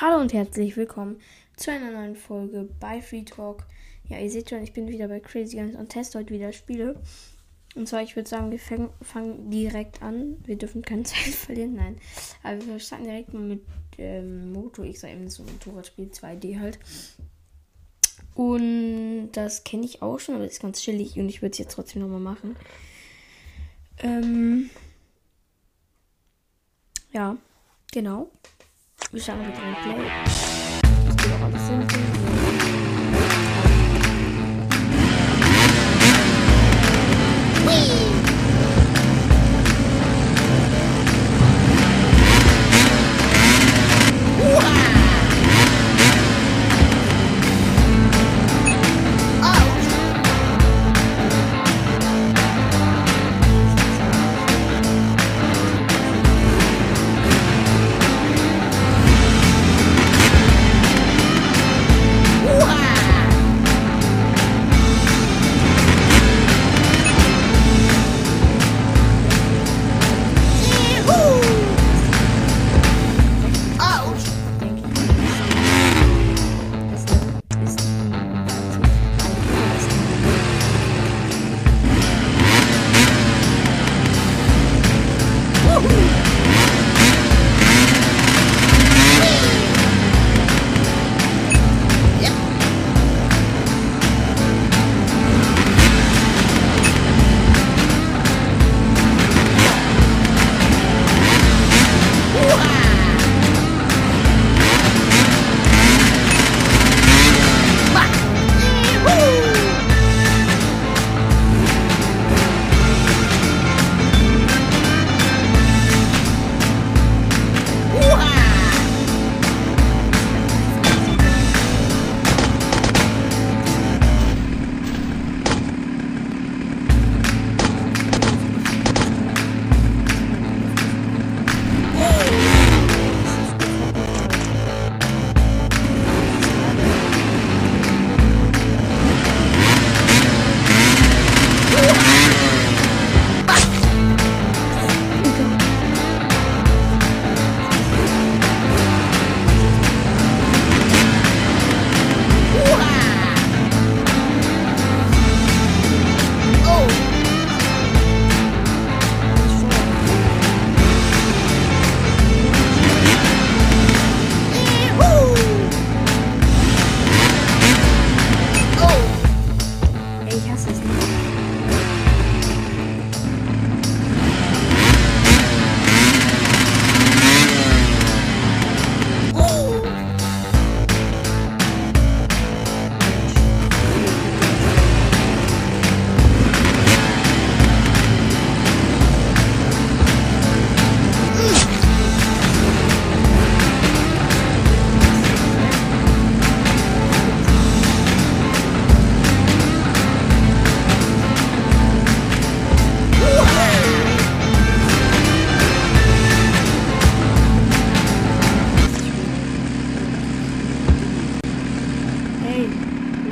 Hallo und herzlich willkommen zu einer neuen Folge bei Free Talk. Ja, ihr seht schon, ich bin wieder bei Crazy Guns und teste heute wieder Spiele. Und zwar, ich würde sagen, wir fangen, fangen direkt an. Wir dürfen keine Zeit verlieren, nein. Aber wir starten direkt mal mit ähm, Moto X, eben so ein Motorradspiel 2D halt. Und das kenne ich auch schon, aber das ist ganz chillig und ich würde es jetzt trotzdem nochmal machen. Ähm, ja, genau. Wir schauen mit dem Play.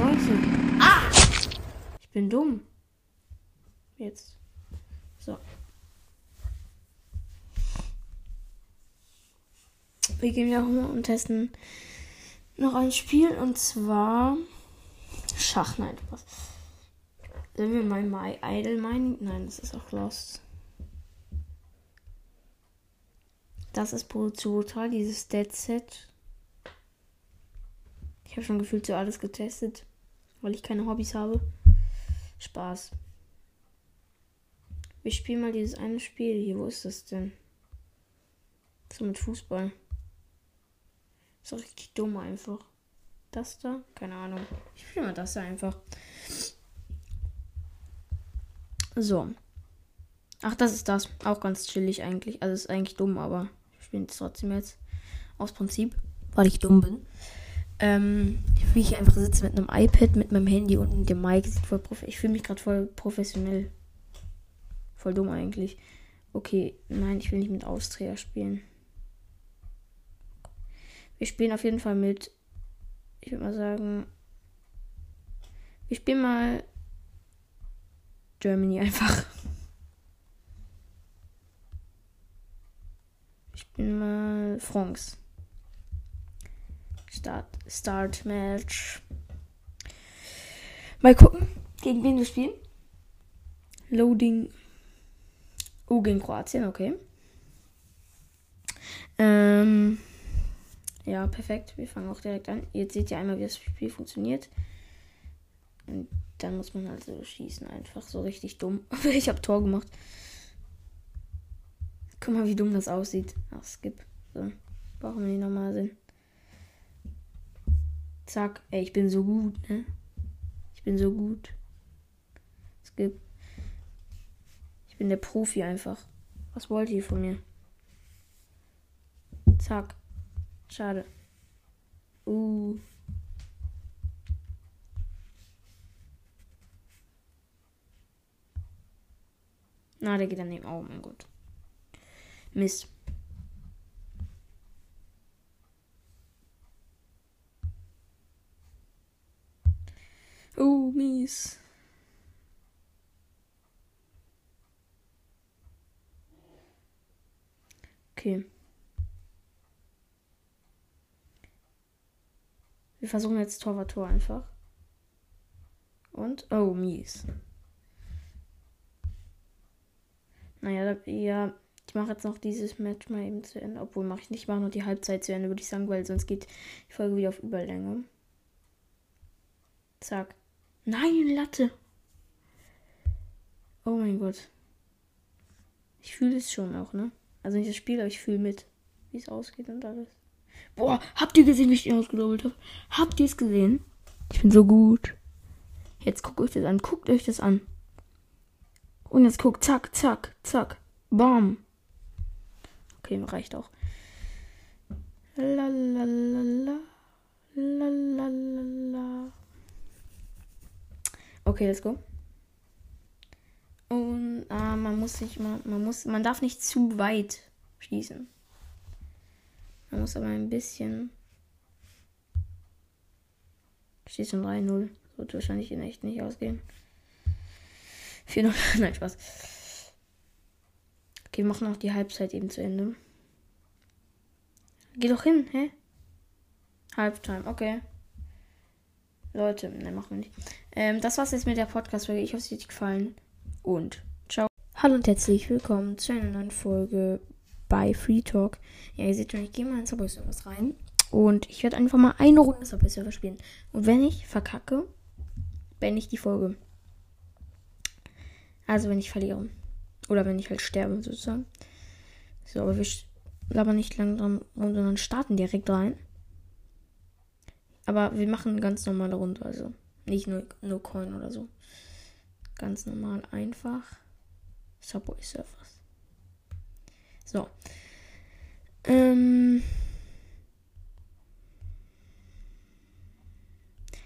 Leute. Ich bin dumm. Jetzt. So. Wir gehen wieder rum und testen noch ein Spiel und zwar Schach. Nein, was? Sollen wir mal My Idol meinen? Nein, das ist auch Lost. Das ist brutal, dieses Dead Set. Ich habe schon gefühlt so alles getestet, weil ich keine Hobbys habe. Spaß. Wir spielen mal dieses eine Spiel hier. Wo ist das denn? So mit Fußball. Ist doch richtig dumm einfach. Das da? Keine Ahnung. Ich spiele mal das da einfach. So. Ach, das ist das. Auch ganz chillig eigentlich. Also ist eigentlich dumm, aber ich spiele es trotzdem jetzt. Aus Prinzip. Weil ich dumm bin. Ähm, wie ich einfach sitze mit einem iPad, mit meinem Handy und dem Mic. Sieht voll prof ich fühle mich gerade voll professionell. Voll dumm eigentlich. Okay, nein, ich will nicht mit Austria spielen. Wir spielen auf jeden Fall mit. Ich würde mal sagen. Wir spielen mal Germany einfach. Ich bin mal France. Start, Start Match. Mal gucken, gegen wen wir spielen. Loading. Oh, gegen Kroatien, okay. Ähm, ja, perfekt. Wir fangen auch direkt an. Jetzt seht ihr einmal, wie das Spiel funktioniert. Und dann muss man also schießen. Einfach so richtig dumm. Ich habe Tor gemacht. Guck mal, wie dumm das aussieht. Ach, skip. So. Brauchen wir nicht nochmal sehen. Zack. Ey, ich bin so gut, ne? Ich bin so gut. Skip. Ich bin der Profi einfach. Was wollt ihr von mir? Zack. Schade. Uh. Na, der geht daneben. Oh mein Gott. Mist. Mies. Okay. Wir versuchen jetzt Torwart-Tor einfach. Und, oh, mies. Naja, ja, ich mache jetzt noch dieses Match mal eben zu Ende. Obwohl, mache ich nicht. Ich mache noch die Halbzeit zu Ende, würde ich sagen, weil sonst geht die Folge wieder auf Überlänge. Zack. Nein, Latte. Oh mein Gott. Ich fühle es schon auch, ne? Also nicht das Spiel, aber ich fühle mit, wie es ausgeht und alles. Boah, habt ihr gesehen, wie ich ihn ausgedoppelt habe? Habt ihr es gesehen? Ich bin so gut. Jetzt guckt euch das an. Guckt euch das an. Und jetzt guckt, zack, zack, zack. Bam. Okay, reicht auch. Lalalala. Lalalala. Okay, let's go. Und ah, man muss sich man, man muss man darf nicht zu weit schießen. Man muss aber ein bisschen. Steht schon 3-0. Wird wahrscheinlich in echt nicht ausgehen. 4-0. Nein, Spaß. Okay, wir machen auch die Halbzeit eben zu Ende. Geh doch hin, hä? Halbtime, okay. Leute, ne, machen wir nicht. Ähm, das war's jetzt mit der Podcast-Folge. Ich hoffe, es hat euch gefallen. Und ciao. Hallo und herzlich willkommen zu einer neuen Folge bei Free Talk. Ja, ihr seht schon, ich gehe mal ins Subway Servers rein. Und ich werde einfach mal eine Runde Subway Server spielen. Und wenn ich verkacke, beende ich die Folge. Also wenn ich verliere. Oder wenn ich halt sterbe, sozusagen. So, aber wir labern nicht lang dran rum, sondern starten direkt rein. Aber wir machen eine ganz normale Runde, also nicht nur, nur Coin oder so. Ganz normal, einfach. Subway Surfers. So. Ähm.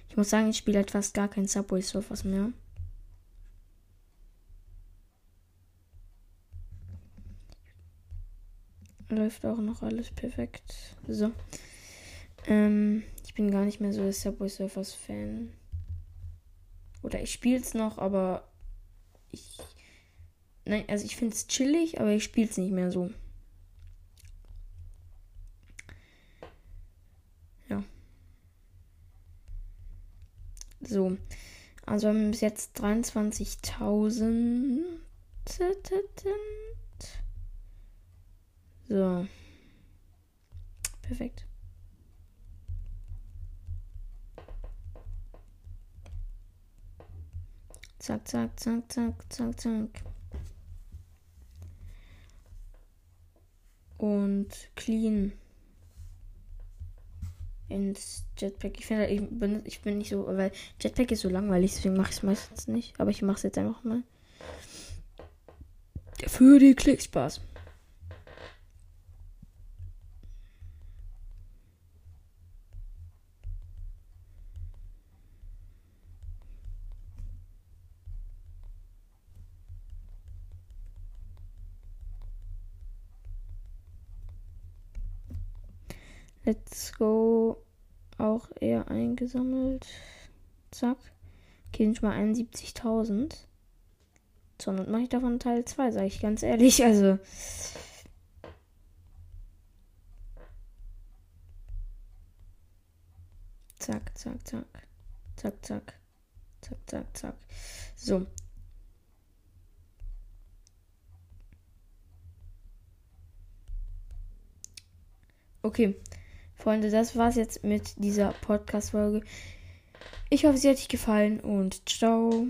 Ich muss sagen, ich spiele halt fast gar kein Subway Surfers mehr. läuft auch noch alles perfekt. So. Ähm, ich bin gar nicht mehr so der Subway Surfers Fan. Oder ich spiele es noch, aber ich. Nein, also ich finde es chillig, aber ich spiele es nicht mehr so. Ja. So. Also wir haben bis jetzt 23.000. So. Perfekt. Zack, zack, zack, zack, zack, zack. Und clean ins Jetpack. Ich finde, ich bin, ich bin nicht so, weil Jetpack ist so langweilig, deswegen mache ich es meistens nicht. Aber ich mache es jetzt einfach mal. Für die Klickspaß. Let's go. Auch eher eingesammelt. Zack. Okay, nicht mal 71.000. So, und mache ich davon Teil 2, sage ich ganz ehrlich. Also. Zack, zack, zack. Zack, zack. Zack, zack, zack. So. Okay. Freunde, das war's jetzt mit dieser Podcast-Folge. Ich hoffe, sie hat euch gefallen und ciao.